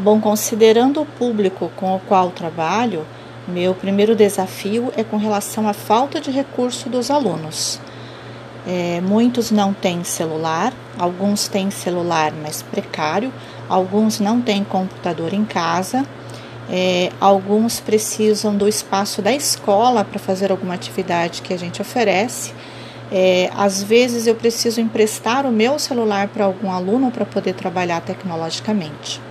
Bom, considerando o público com o qual trabalho, meu primeiro desafio é com relação à falta de recurso dos alunos. É, muitos não têm celular, alguns têm celular, mas precário, alguns não têm computador em casa, é, alguns precisam do espaço da escola para fazer alguma atividade que a gente oferece. É, às vezes eu preciso emprestar o meu celular para algum aluno para poder trabalhar tecnologicamente.